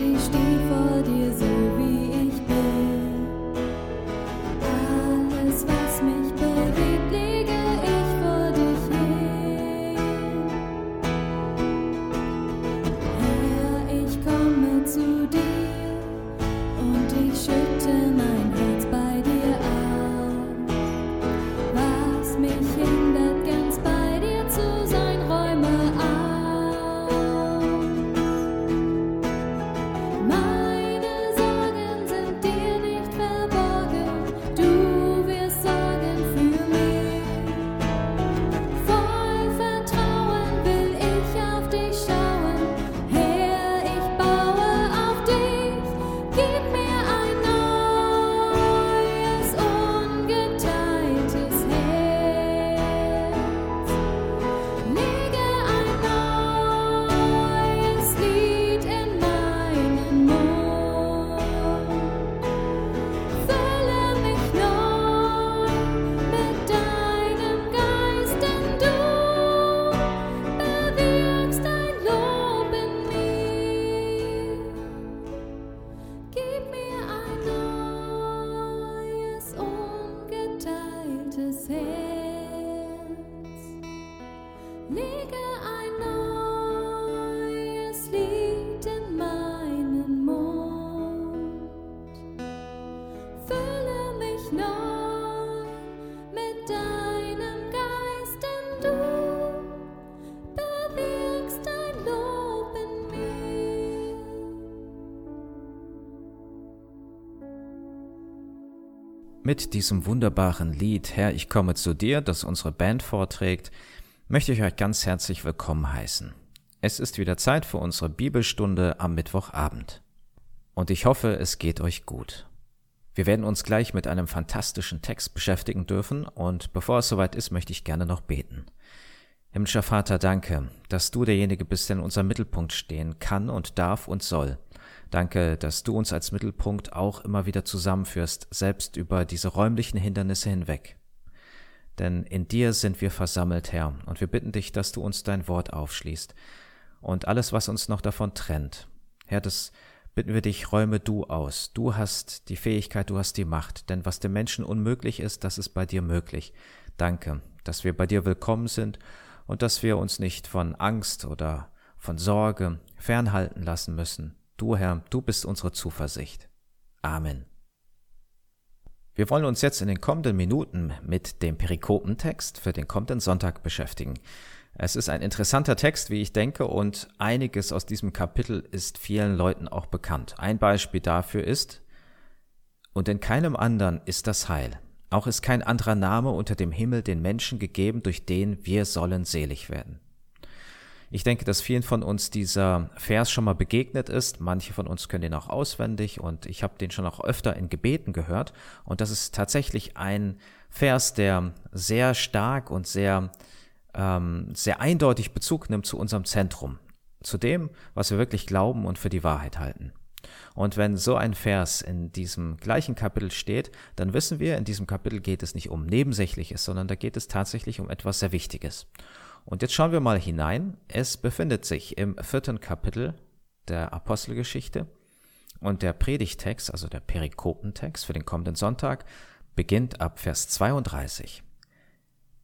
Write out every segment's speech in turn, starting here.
und ich Mit diesem wunderbaren Lied Herr, ich komme zu dir, das unsere Band vorträgt, möchte ich euch ganz herzlich willkommen heißen. Es ist wieder Zeit für unsere Bibelstunde am Mittwochabend. Und ich hoffe, es geht euch gut. Wir werden uns gleich mit einem fantastischen Text beschäftigen dürfen und bevor es soweit ist, möchte ich gerne noch beten. Himmlischer Vater, danke, dass du derjenige bist, der in unserem Mittelpunkt stehen kann und darf und soll. Danke, dass du uns als Mittelpunkt auch immer wieder zusammenführst, selbst über diese räumlichen Hindernisse hinweg. Denn in dir sind wir versammelt, Herr, und wir bitten dich, dass du uns dein Wort aufschließt und alles, was uns noch davon trennt. Herr, das bitten wir dich, räume du aus. Du hast die Fähigkeit, du hast die Macht, denn was dem Menschen unmöglich ist, das ist bei dir möglich. Danke, dass wir bei dir willkommen sind und dass wir uns nicht von Angst oder von Sorge fernhalten lassen müssen. Du, Herr, du bist unsere Zuversicht. Amen. Wir wollen uns jetzt in den kommenden Minuten mit dem Perikopentext für den kommenden Sonntag beschäftigen. Es ist ein interessanter Text, wie ich denke, und einiges aus diesem Kapitel ist vielen Leuten auch bekannt. Ein Beispiel dafür ist, und in keinem anderen ist das Heil. Auch ist kein anderer Name unter dem Himmel den Menschen gegeben, durch den wir sollen selig werden. Ich denke, dass vielen von uns dieser Vers schon mal begegnet ist. Manche von uns können den auch auswendig und ich habe den schon auch öfter in Gebeten gehört. Und das ist tatsächlich ein Vers, der sehr stark und sehr, ähm, sehr eindeutig Bezug nimmt zu unserem Zentrum, zu dem, was wir wirklich glauben und für die Wahrheit halten. Und wenn so ein Vers in diesem gleichen Kapitel steht, dann wissen wir, in diesem Kapitel geht es nicht um Nebensächliches, sondern da geht es tatsächlich um etwas sehr Wichtiges. Und jetzt schauen wir mal hinein. Es befindet sich im vierten Kapitel der Apostelgeschichte. Und der Predigtext, also der Perikopentext für den kommenden Sonntag, beginnt ab Vers 32.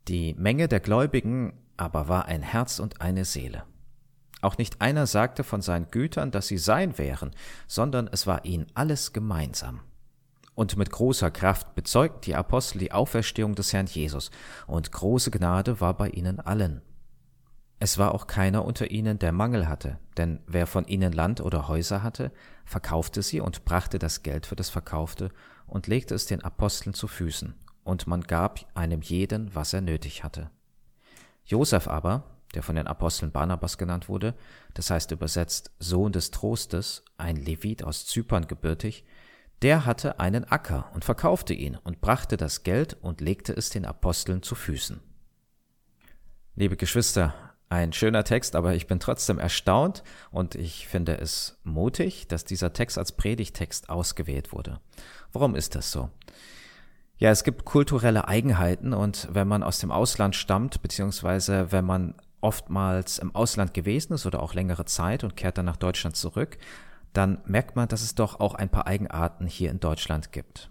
Die Menge der Gläubigen aber war ein Herz und eine Seele. Auch nicht einer sagte von seinen Gütern, dass sie sein wären, sondern es war ihnen alles gemeinsam. Und mit großer Kraft bezeugten die Apostel die Auferstehung des Herrn Jesus, und große Gnade war bei ihnen allen. Es war auch keiner unter ihnen, der Mangel hatte, denn wer von ihnen Land oder Häuser hatte, verkaufte sie und brachte das Geld für das Verkaufte und legte es den Aposteln zu Füßen, und man gab einem jeden, was er nötig hatte. Josef aber, der von den Aposteln Barnabas genannt wurde, das heißt übersetzt Sohn des Trostes, ein Levit aus Zypern gebürtig, der hatte einen Acker und verkaufte ihn und brachte das Geld und legte es den Aposteln zu Füßen. Liebe Geschwister, ein schöner Text, aber ich bin trotzdem erstaunt und ich finde es mutig, dass dieser Text als Predigtext ausgewählt wurde. Warum ist das so? Ja, es gibt kulturelle Eigenheiten und wenn man aus dem Ausland stammt, beziehungsweise wenn man oftmals im Ausland gewesen ist oder auch längere Zeit und kehrt dann nach Deutschland zurück, dann merkt man, dass es doch auch ein paar Eigenarten hier in Deutschland gibt.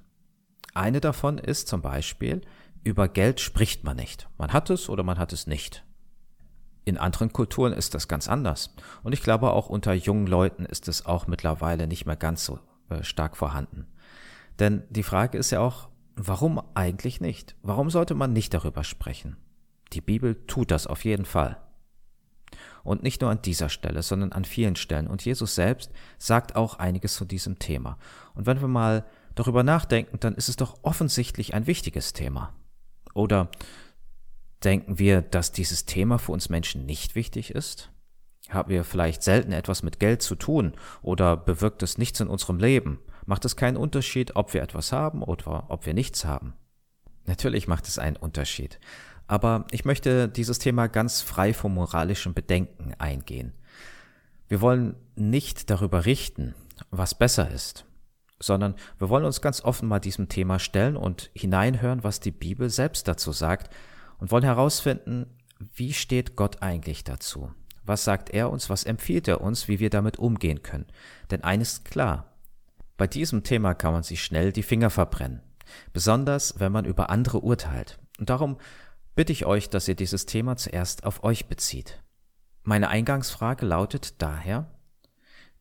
Eine davon ist zum Beispiel, über Geld spricht man nicht. Man hat es oder man hat es nicht. In anderen Kulturen ist das ganz anders. Und ich glaube, auch unter jungen Leuten ist es auch mittlerweile nicht mehr ganz so äh, stark vorhanden. Denn die Frage ist ja auch, warum eigentlich nicht? Warum sollte man nicht darüber sprechen? Die Bibel tut das auf jeden Fall. Und nicht nur an dieser Stelle, sondern an vielen Stellen. Und Jesus selbst sagt auch einiges zu diesem Thema. Und wenn wir mal darüber nachdenken, dann ist es doch offensichtlich ein wichtiges Thema. Oder denken wir, dass dieses Thema für uns Menschen nicht wichtig ist? Haben wir vielleicht selten etwas mit Geld zu tun oder bewirkt es nichts in unserem Leben? Macht es keinen Unterschied, ob wir etwas haben oder ob wir nichts haben? Natürlich macht es einen Unterschied. Aber ich möchte dieses Thema ganz frei vom moralischen Bedenken eingehen. Wir wollen nicht darüber richten, was besser ist, sondern wir wollen uns ganz offen mal diesem Thema stellen und hineinhören, was die Bibel selbst dazu sagt und wollen herausfinden, wie steht Gott eigentlich dazu? Was sagt er uns, was empfiehlt er uns, wie wir damit umgehen können? Denn eines ist klar, bei diesem Thema kann man sich schnell die Finger verbrennen, besonders wenn man über andere urteilt. Und darum bitte ich euch, dass ihr dieses Thema zuerst auf euch bezieht. Meine Eingangsfrage lautet daher,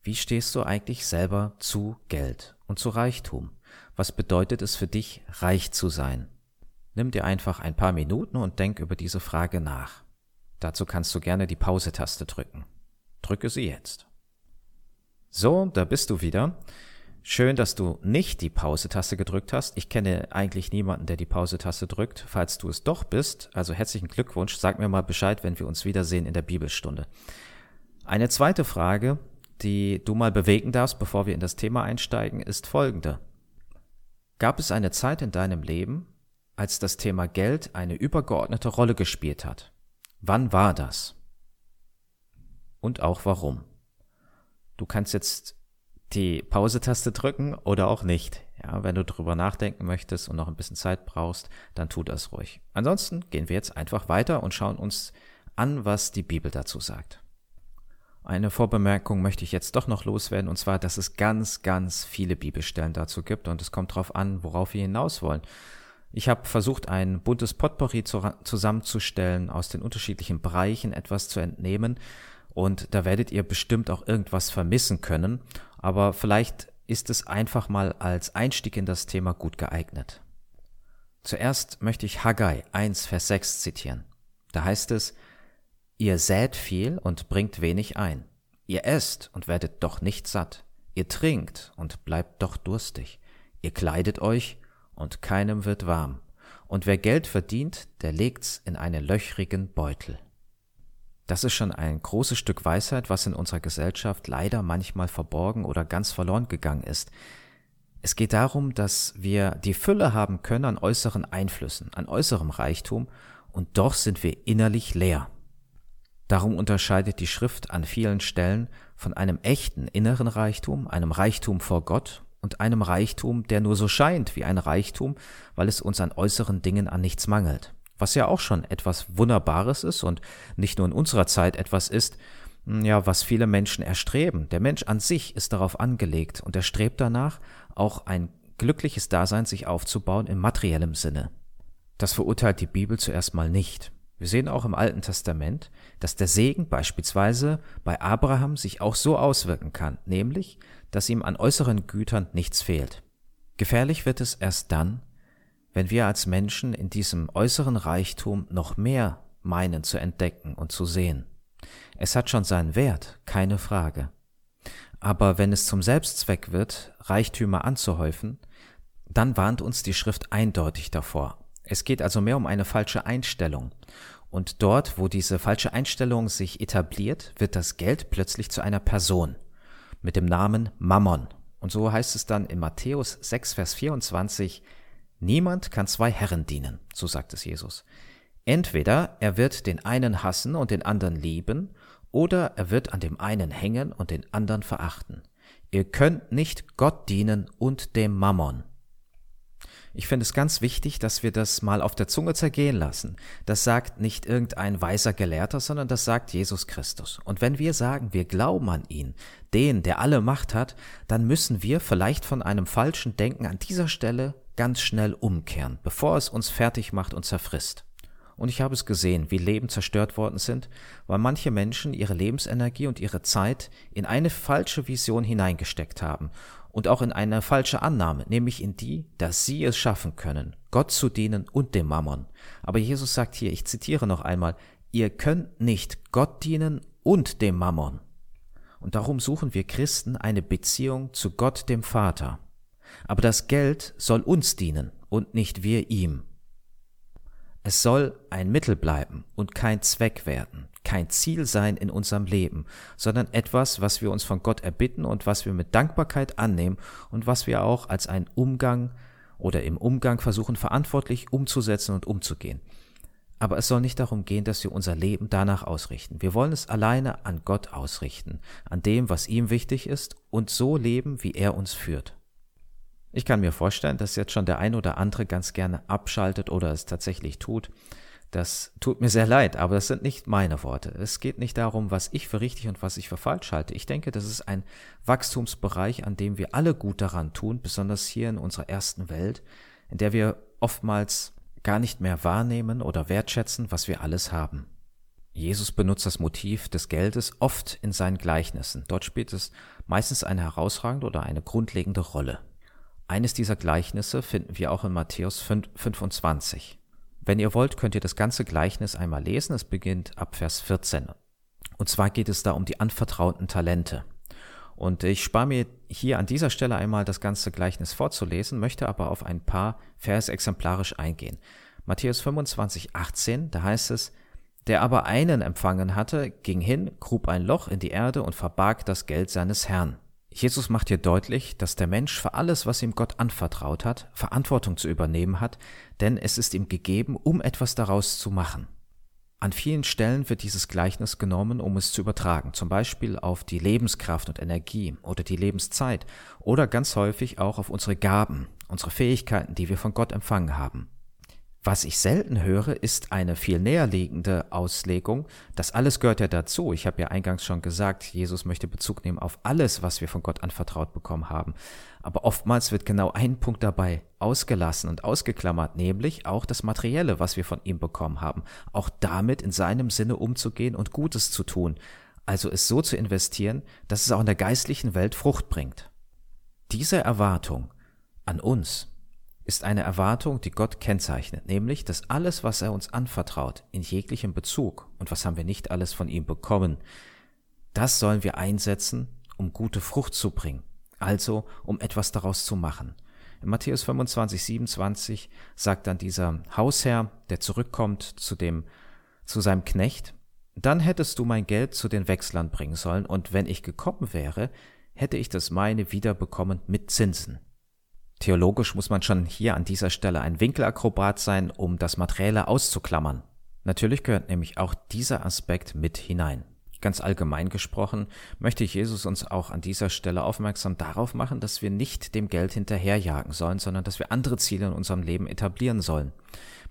wie stehst du eigentlich selber zu Geld und zu Reichtum? Was bedeutet es für dich, reich zu sein? Nimm dir einfach ein paar Minuten und denk über diese Frage nach. Dazu kannst du gerne die Pause-Taste drücken. Drücke sie jetzt. So, da bist du wieder. Schön, dass du nicht die Pause-Taste gedrückt hast. Ich kenne eigentlich niemanden, der die Pause-Taste drückt. Falls du es doch bist, also herzlichen Glückwunsch, sag mir mal Bescheid, wenn wir uns wiedersehen in der Bibelstunde. Eine zweite Frage, die du mal bewegen darfst, bevor wir in das Thema einsteigen, ist folgende. Gab es eine Zeit in deinem Leben, als das Thema Geld eine übergeordnete Rolle gespielt hat? Wann war das? Und auch warum? Du kannst jetzt die Pause-Taste drücken oder auch nicht. Ja, wenn du drüber nachdenken möchtest und noch ein bisschen Zeit brauchst, dann tu das ruhig. Ansonsten gehen wir jetzt einfach weiter und schauen uns an, was die Bibel dazu sagt. Eine Vorbemerkung möchte ich jetzt doch noch loswerden, und zwar, dass es ganz, ganz viele Bibelstellen dazu gibt und es kommt darauf an, worauf wir hinaus wollen. Ich habe versucht, ein buntes Potpourri zusammenzustellen, aus den unterschiedlichen Bereichen etwas zu entnehmen, und da werdet ihr bestimmt auch irgendwas vermissen können, aber vielleicht ist es einfach mal als Einstieg in das Thema gut geeignet. Zuerst möchte ich Haggai 1, Vers 6 zitieren. Da heißt es, Ihr sät viel und bringt wenig ein. Ihr esst und werdet doch nicht satt. Ihr trinkt und bleibt doch durstig. Ihr kleidet euch und keinem wird warm. Und wer Geld verdient, der legt's in einen löchrigen Beutel. Das ist schon ein großes Stück Weisheit, was in unserer Gesellschaft leider manchmal verborgen oder ganz verloren gegangen ist. Es geht darum, dass wir die Fülle haben können an äußeren Einflüssen, an äußerem Reichtum, und doch sind wir innerlich leer. Darum unterscheidet die Schrift an vielen Stellen von einem echten inneren Reichtum, einem Reichtum vor Gott und einem Reichtum, der nur so scheint wie ein Reichtum, weil es uns an äußeren Dingen an nichts mangelt was ja auch schon etwas Wunderbares ist und nicht nur in unserer Zeit etwas ist, ja, was viele Menschen erstreben. Der Mensch an sich ist darauf angelegt und er strebt danach, auch ein glückliches Dasein sich aufzubauen im materiellem Sinne. Das verurteilt die Bibel zuerst mal nicht. Wir sehen auch im Alten Testament, dass der Segen beispielsweise bei Abraham sich auch so auswirken kann, nämlich, dass ihm an äußeren Gütern nichts fehlt. Gefährlich wird es erst dann, wenn wir als Menschen in diesem äußeren Reichtum noch mehr meinen zu entdecken und zu sehen. Es hat schon seinen Wert, keine Frage. Aber wenn es zum Selbstzweck wird, Reichtümer anzuhäufen, dann warnt uns die Schrift eindeutig davor. Es geht also mehr um eine falsche Einstellung. Und dort, wo diese falsche Einstellung sich etabliert, wird das Geld plötzlich zu einer Person mit dem Namen Mammon. Und so heißt es dann in Matthäus 6, Vers 24, Niemand kann zwei Herren dienen, so sagt es Jesus. Entweder er wird den einen hassen und den anderen lieben, oder er wird an dem einen hängen und den anderen verachten. Ihr könnt nicht Gott dienen und dem Mammon. Ich finde es ganz wichtig, dass wir das mal auf der Zunge zergehen lassen. Das sagt nicht irgendein weiser Gelehrter, sondern das sagt Jesus Christus. Und wenn wir sagen, wir glauben an ihn, den, der alle Macht hat, dann müssen wir vielleicht von einem falschen Denken an dieser Stelle ganz schnell umkehren, bevor es uns fertig macht und zerfrisst. Und ich habe es gesehen, wie Leben zerstört worden sind, weil manche Menschen ihre Lebensenergie und ihre Zeit in eine falsche Vision hineingesteckt haben und auch in eine falsche Annahme, nämlich in die, dass sie es schaffen können, Gott zu dienen und dem Mammon. Aber Jesus sagt hier, ich zitiere noch einmal, ihr könnt nicht Gott dienen und dem Mammon. Und darum suchen wir Christen eine Beziehung zu Gott dem Vater. Aber das Geld soll uns dienen und nicht wir ihm. Es soll ein Mittel bleiben und kein Zweck werden kein Ziel sein in unserem Leben, sondern etwas, was wir uns von Gott erbitten und was wir mit Dankbarkeit annehmen und was wir auch als einen Umgang oder im Umgang versuchen verantwortlich umzusetzen und umzugehen. Aber es soll nicht darum gehen, dass wir unser Leben danach ausrichten. Wir wollen es alleine an Gott ausrichten, an dem, was ihm wichtig ist und so leben, wie er uns führt. Ich kann mir vorstellen, dass jetzt schon der ein oder andere ganz gerne abschaltet oder es tatsächlich tut, das tut mir sehr leid, aber das sind nicht meine Worte. Es geht nicht darum, was ich für richtig und was ich für falsch halte. Ich denke, das ist ein Wachstumsbereich, an dem wir alle gut daran tun, besonders hier in unserer ersten Welt, in der wir oftmals gar nicht mehr wahrnehmen oder wertschätzen, was wir alles haben. Jesus benutzt das Motiv des Geldes oft in seinen Gleichnissen. Dort spielt es meistens eine herausragende oder eine grundlegende Rolle. Eines dieser Gleichnisse finden wir auch in Matthäus 25. Wenn ihr wollt, könnt ihr das ganze Gleichnis einmal lesen. Es beginnt ab Vers 14. Und zwar geht es da um die anvertrauten Talente. Und ich spare mir hier an dieser Stelle einmal das ganze Gleichnis vorzulesen, möchte aber auf ein paar Vers exemplarisch eingehen. Matthäus 25, 18, da heißt es, der aber einen empfangen hatte, ging hin, grub ein Loch in die Erde und verbarg das Geld seines Herrn. Jesus macht hier deutlich, dass der Mensch für alles, was ihm Gott anvertraut hat, Verantwortung zu übernehmen hat, denn es ist ihm gegeben, um etwas daraus zu machen. An vielen Stellen wird dieses Gleichnis genommen, um es zu übertragen, zum Beispiel auf die Lebenskraft und Energie oder die Lebenszeit oder ganz häufig auch auf unsere Gaben, unsere Fähigkeiten, die wir von Gott empfangen haben. Was ich selten höre, ist eine viel näherliegende Auslegung. Das alles gehört ja dazu. Ich habe ja eingangs schon gesagt, Jesus möchte Bezug nehmen auf alles, was wir von Gott anvertraut bekommen haben. Aber oftmals wird genau ein Punkt dabei ausgelassen und ausgeklammert, nämlich auch das Materielle, was wir von ihm bekommen haben. Auch damit in seinem Sinne umzugehen und Gutes zu tun. Also es so zu investieren, dass es auch in der geistlichen Welt Frucht bringt. Diese Erwartung an uns, ist eine Erwartung, die Gott kennzeichnet, nämlich, dass alles, was er uns anvertraut, in jeglichem Bezug, und was haben wir nicht alles von ihm bekommen, das sollen wir einsetzen, um gute Frucht zu bringen, also um etwas daraus zu machen. In Matthäus 25, 27 sagt dann dieser Hausherr, der zurückkommt zu dem, zu seinem Knecht, dann hättest du mein Geld zu den Wechslern bringen sollen, und wenn ich gekommen wäre, hätte ich das meine wiederbekommen mit Zinsen. Theologisch muss man schon hier an dieser Stelle ein Winkelakrobat sein, um das Materielle auszuklammern. Natürlich gehört nämlich auch dieser Aspekt mit hinein. Ganz allgemein gesprochen möchte Jesus uns auch an dieser Stelle aufmerksam darauf machen, dass wir nicht dem Geld hinterherjagen sollen, sondern dass wir andere Ziele in unserem Leben etablieren sollen.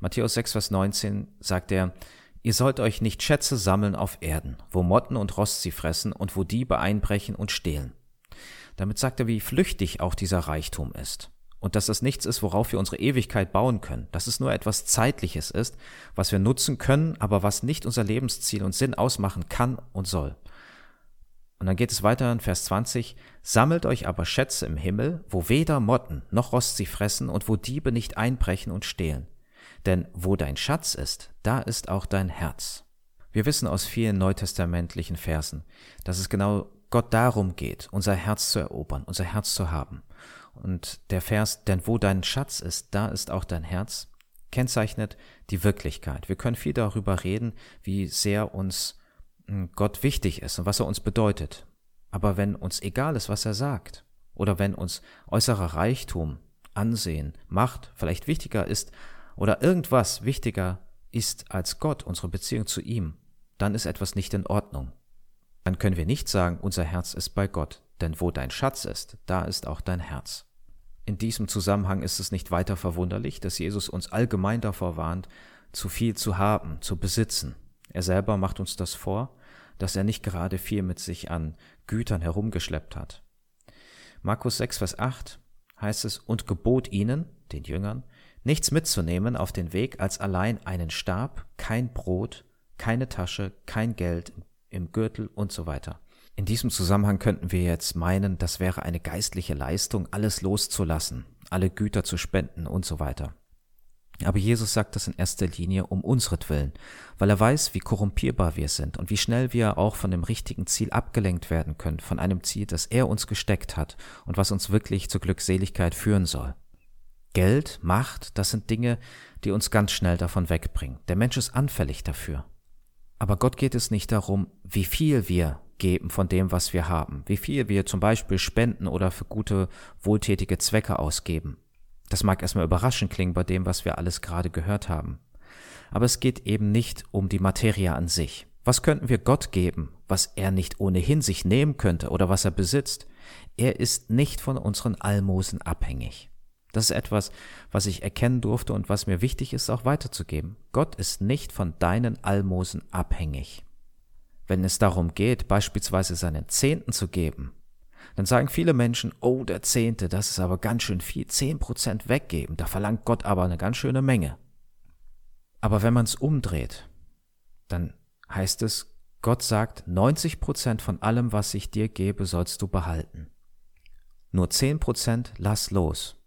Matthäus 6, Vers 19 sagt er, Ihr sollt euch nicht Schätze sammeln auf Erden, wo Motten und Rost sie fressen und wo Diebe einbrechen und stehlen. Damit sagt er, wie flüchtig auch dieser Reichtum ist. Und dass das nichts ist, worauf wir unsere Ewigkeit bauen können. Dass es nur etwas Zeitliches ist, was wir nutzen können, aber was nicht unser Lebensziel und Sinn ausmachen kann und soll. Und dann geht es weiter in Vers 20. Sammelt euch aber Schätze im Himmel, wo weder Motten noch Rost sie fressen und wo Diebe nicht einbrechen und stehlen. Denn wo dein Schatz ist, da ist auch dein Herz. Wir wissen aus vielen neutestamentlichen Versen, dass es genau Gott darum geht, unser Herz zu erobern, unser Herz zu haben. Und der Vers, denn wo dein Schatz ist, da ist auch dein Herz, kennzeichnet die Wirklichkeit. Wir können viel darüber reden, wie sehr uns hm, Gott wichtig ist und was er uns bedeutet. Aber wenn uns egal ist, was er sagt, oder wenn uns äußerer Reichtum, Ansehen, Macht vielleicht wichtiger ist oder irgendwas wichtiger ist als Gott, unsere Beziehung zu ihm, dann ist etwas nicht in Ordnung. Dann können wir nicht sagen, unser Herz ist bei Gott, denn wo dein Schatz ist, da ist auch dein Herz. In diesem Zusammenhang ist es nicht weiter verwunderlich, dass Jesus uns allgemein davor warnt, zu viel zu haben, zu besitzen. Er selber macht uns das vor, dass er nicht gerade viel mit sich an Gütern herumgeschleppt hat. Markus 6, Vers 8 heißt es, und gebot ihnen, den Jüngern, nichts mitzunehmen auf den Weg als allein einen Stab, kein Brot, keine Tasche, kein Geld im Gürtel und so weiter. In diesem Zusammenhang könnten wir jetzt meinen, das wäre eine geistliche Leistung, alles loszulassen, alle Güter zu spenden und so weiter. Aber Jesus sagt das in erster Linie um unsretwillen, weil er weiß, wie korrumpierbar wir sind und wie schnell wir auch von dem richtigen Ziel abgelenkt werden können, von einem Ziel, das er uns gesteckt hat und was uns wirklich zur Glückseligkeit führen soll. Geld, Macht, das sind Dinge, die uns ganz schnell davon wegbringen. Der Mensch ist anfällig dafür. Aber Gott geht es nicht darum, wie viel wir geben von dem, was wir haben, wie viel wir zum Beispiel spenden oder für gute, wohltätige Zwecke ausgeben. Das mag erstmal überraschend klingen bei dem, was wir alles gerade gehört haben. Aber es geht eben nicht um die Materie an sich. Was könnten wir Gott geben, was er nicht ohnehin sich nehmen könnte oder was er besitzt? Er ist nicht von unseren Almosen abhängig. Das ist etwas, was ich erkennen durfte und was mir wichtig ist, auch weiterzugeben. Gott ist nicht von deinen Almosen abhängig. Wenn es darum geht, beispielsweise seinen Zehnten zu geben, dann sagen viele Menschen, oh, der Zehnte, das ist aber ganz schön viel, zehn Prozent weggeben, da verlangt Gott aber eine ganz schöne Menge. Aber wenn man es umdreht, dann heißt es, Gott sagt, 90 Prozent von allem, was ich dir gebe, sollst du behalten. Nur zehn Prozent lass los.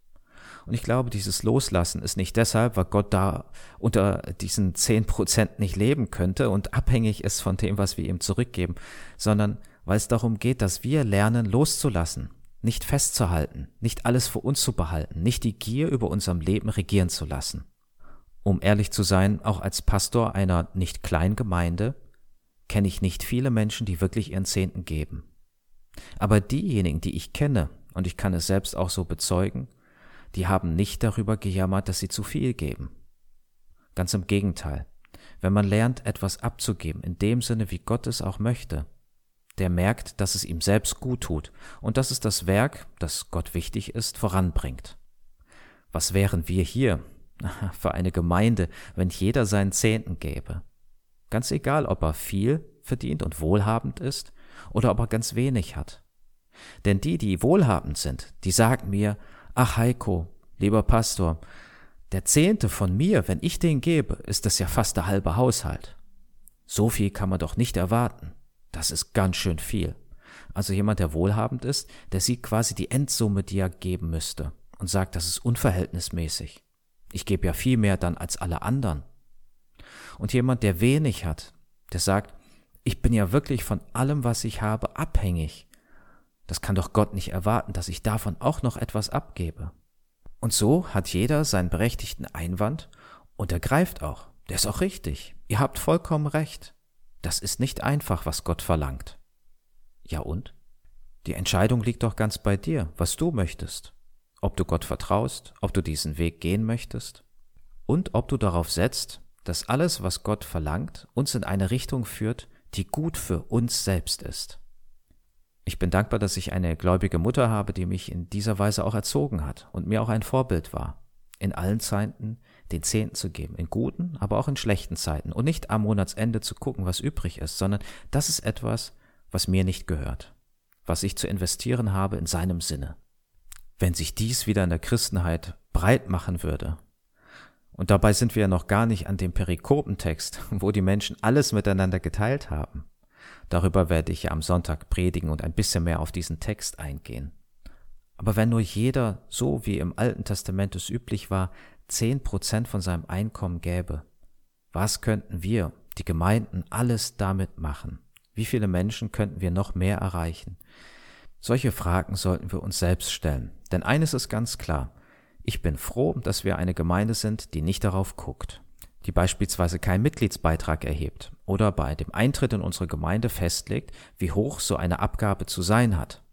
Und ich glaube, dieses Loslassen ist nicht deshalb, weil Gott da unter diesen zehn Prozent nicht leben könnte und abhängig ist von dem, was wir ihm zurückgeben, sondern weil es darum geht, dass wir lernen, loszulassen, nicht festzuhalten, nicht alles für uns zu behalten, nicht die Gier über unserem Leben regieren zu lassen. Um ehrlich zu sein, auch als Pastor einer nicht kleinen Gemeinde kenne ich nicht viele Menschen, die wirklich ihren Zehnten geben. Aber diejenigen, die ich kenne, und ich kann es selbst auch so bezeugen, die haben nicht darüber gejammert, dass sie zu viel geben. Ganz im Gegenteil. Wenn man lernt, etwas abzugeben, in dem Sinne, wie Gott es auch möchte, der merkt, dass es ihm selbst gut tut und dass es das Werk, das Gott wichtig ist, voranbringt. Was wären wir hier für eine Gemeinde, wenn jeder seinen Zehnten gäbe? Ganz egal, ob er viel verdient und wohlhabend ist oder ob er ganz wenig hat. Denn die, die wohlhabend sind, die sagen mir, Ach Heiko, lieber Pastor, der Zehnte von mir, wenn ich den gebe, ist das ja fast der halbe Haushalt. So viel kann man doch nicht erwarten. Das ist ganz schön viel. Also jemand, der wohlhabend ist, der sieht quasi die Endsumme, die er geben müsste und sagt, das ist unverhältnismäßig. Ich gebe ja viel mehr dann als alle anderen. Und jemand, der wenig hat, der sagt, ich bin ja wirklich von allem, was ich habe, abhängig. Das kann doch Gott nicht erwarten, dass ich davon auch noch etwas abgebe. Und so hat jeder seinen berechtigten Einwand und er greift auch. Der ist auch richtig. Ihr habt vollkommen recht. Das ist nicht einfach, was Gott verlangt. Ja und? Die Entscheidung liegt doch ganz bei dir, was du möchtest. Ob du Gott vertraust, ob du diesen Weg gehen möchtest und ob du darauf setzt, dass alles, was Gott verlangt, uns in eine Richtung führt, die gut für uns selbst ist. Ich bin dankbar, dass ich eine gläubige Mutter habe, die mich in dieser Weise auch erzogen hat und mir auch ein Vorbild war. in allen Zeiten den Zehnten zu geben, in guten, aber auch in schlechten Zeiten und nicht am Monatsende zu gucken, was übrig ist, sondern das ist etwas, was mir nicht gehört, was ich zu investieren habe in seinem Sinne. Wenn sich dies wieder in der Christenheit breit machen würde, und dabei sind wir ja noch gar nicht an dem Perikopentext, wo die Menschen alles miteinander geteilt haben. Darüber werde ich ja am Sonntag predigen und ein bisschen mehr auf diesen Text eingehen. Aber wenn nur jeder, so wie im Alten Testament es üblich war, zehn Prozent von seinem Einkommen gäbe, was könnten wir, die Gemeinden, alles damit machen? Wie viele Menschen könnten wir noch mehr erreichen? Solche Fragen sollten wir uns selbst stellen. Denn eines ist ganz klar. Ich bin froh, dass wir eine Gemeinde sind, die nicht darauf guckt, die beispielsweise keinen Mitgliedsbeitrag erhebt oder bei dem Eintritt in unsere Gemeinde festlegt, wie hoch so eine Abgabe zu sein hat.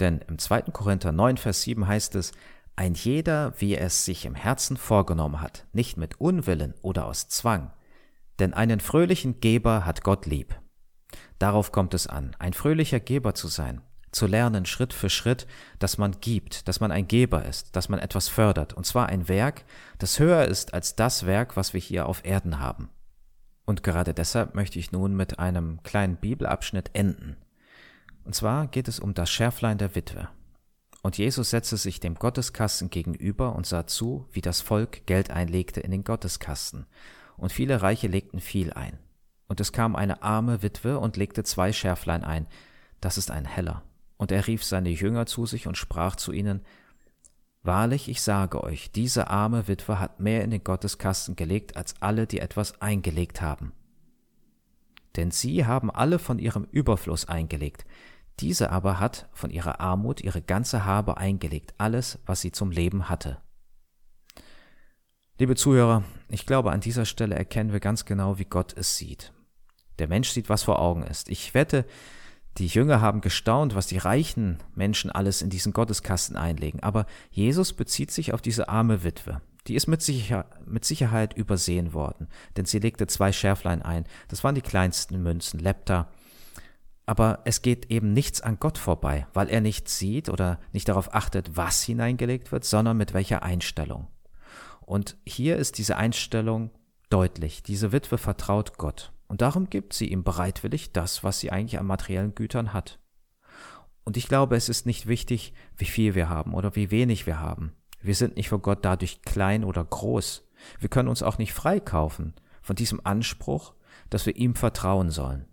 Denn im 2. Korinther 9, Vers 7 heißt es, ein jeder, wie er es sich im Herzen vorgenommen hat, nicht mit Unwillen oder aus Zwang. Denn einen fröhlichen Geber hat Gott lieb. Darauf kommt es an, ein fröhlicher Geber zu sein, zu lernen Schritt für Schritt, dass man gibt, dass man ein Geber ist, dass man etwas fördert, und zwar ein Werk, das höher ist als das Werk, was wir hier auf Erden haben. Und gerade deshalb möchte ich nun mit einem kleinen Bibelabschnitt enden. Und zwar geht es um das Schärflein der Witwe. Und Jesus setzte sich dem Gotteskasten gegenüber und sah zu, wie das Volk Geld einlegte in den Gotteskasten. Und viele Reiche legten viel ein. Und es kam eine arme Witwe und legte zwei Schärflein ein. Das ist ein Heller. Und er rief seine Jünger zu sich und sprach zu ihnen, Wahrlich, ich sage euch, diese arme Witwe hat mehr in den Gotteskasten gelegt als alle, die etwas eingelegt haben. Denn sie haben alle von ihrem Überfluss eingelegt, diese aber hat von ihrer Armut ihre ganze Habe eingelegt, alles, was sie zum Leben hatte. Liebe Zuhörer, ich glaube, an dieser Stelle erkennen wir ganz genau, wie Gott es sieht. Der Mensch sieht, was vor Augen ist. Ich wette, die Jünger haben gestaunt, was die reichen Menschen alles in diesen Gotteskasten einlegen. Aber Jesus bezieht sich auf diese arme Witwe. Die ist mit, Sicher mit Sicherheit übersehen worden, denn sie legte zwei Schärflein ein. Das waren die kleinsten Münzen, Lepta aber es geht eben nichts an Gott vorbei, weil er nicht sieht oder nicht darauf achtet, was hineingelegt wird, sondern mit welcher Einstellung. Und hier ist diese Einstellung deutlich. Diese Witwe vertraut Gott. Und darum gibt sie ihm bereitwillig das, was sie eigentlich an materiellen Gütern hat. Und ich glaube, es ist nicht wichtig, wie viel wir haben oder wie wenig wir haben. Wir sind nicht vor Gott dadurch klein oder groß. Wir können uns auch nicht freikaufen von diesem Anspruch, dass wir ihm vertrauen sollen.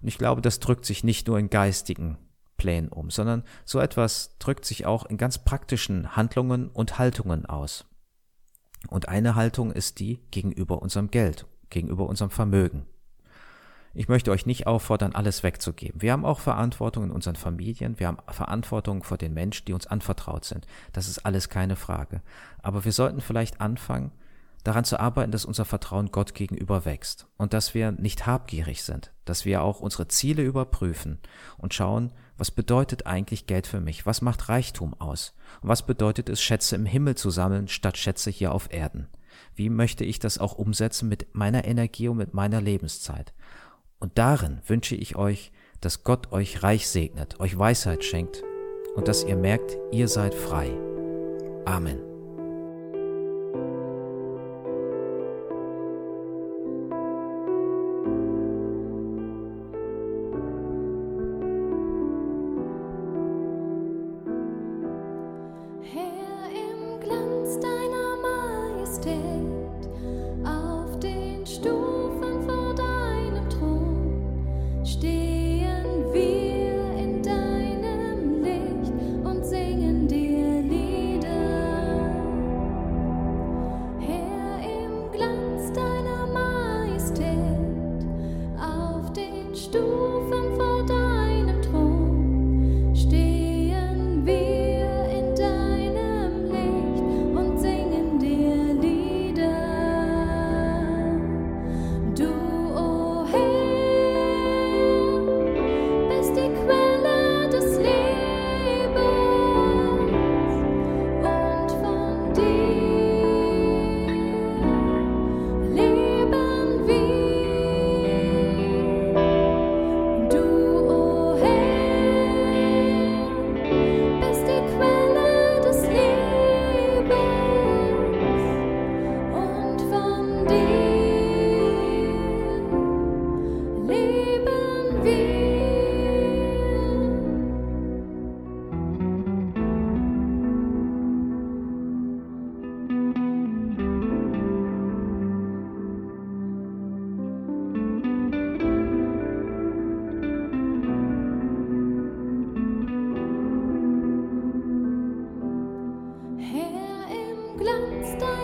Und ich glaube, das drückt sich nicht nur in geistigen Plänen um, sondern so etwas drückt sich auch in ganz praktischen Handlungen und Haltungen aus. Und eine Haltung ist die gegenüber unserem Geld, gegenüber unserem Vermögen. Ich möchte euch nicht auffordern, alles wegzugeben. Wir haben auch Verantwortung in unseren Familien, wir haben Verantwortung vor den Menschen, die uns anvertraut sind. Das ist alles keine Frage. Aber wir sollten vielleicht anfangen, daran zu arbeiten, dass unser Vertrauen Gott gegenüber wächst und dass wir nicht habgierig sind, dass wir auch unsere Ziele überprüfen und schauen, was bedeutet eigentlich Geld für mich? Was macht Reichtum aus? Und was bedeutet es, Schätze im Himmel zu sammeln, statt Schätze hier auf Erden? Wie möchte ich das auch umsetzen mit meiner Energie und mit meiner Lebenszeit? Und darin wünsche ich euch, dass Gott euch reich segnet, euch Weisheit schenkt und dass ihr merkt, ihr seid frei. Amen. stars.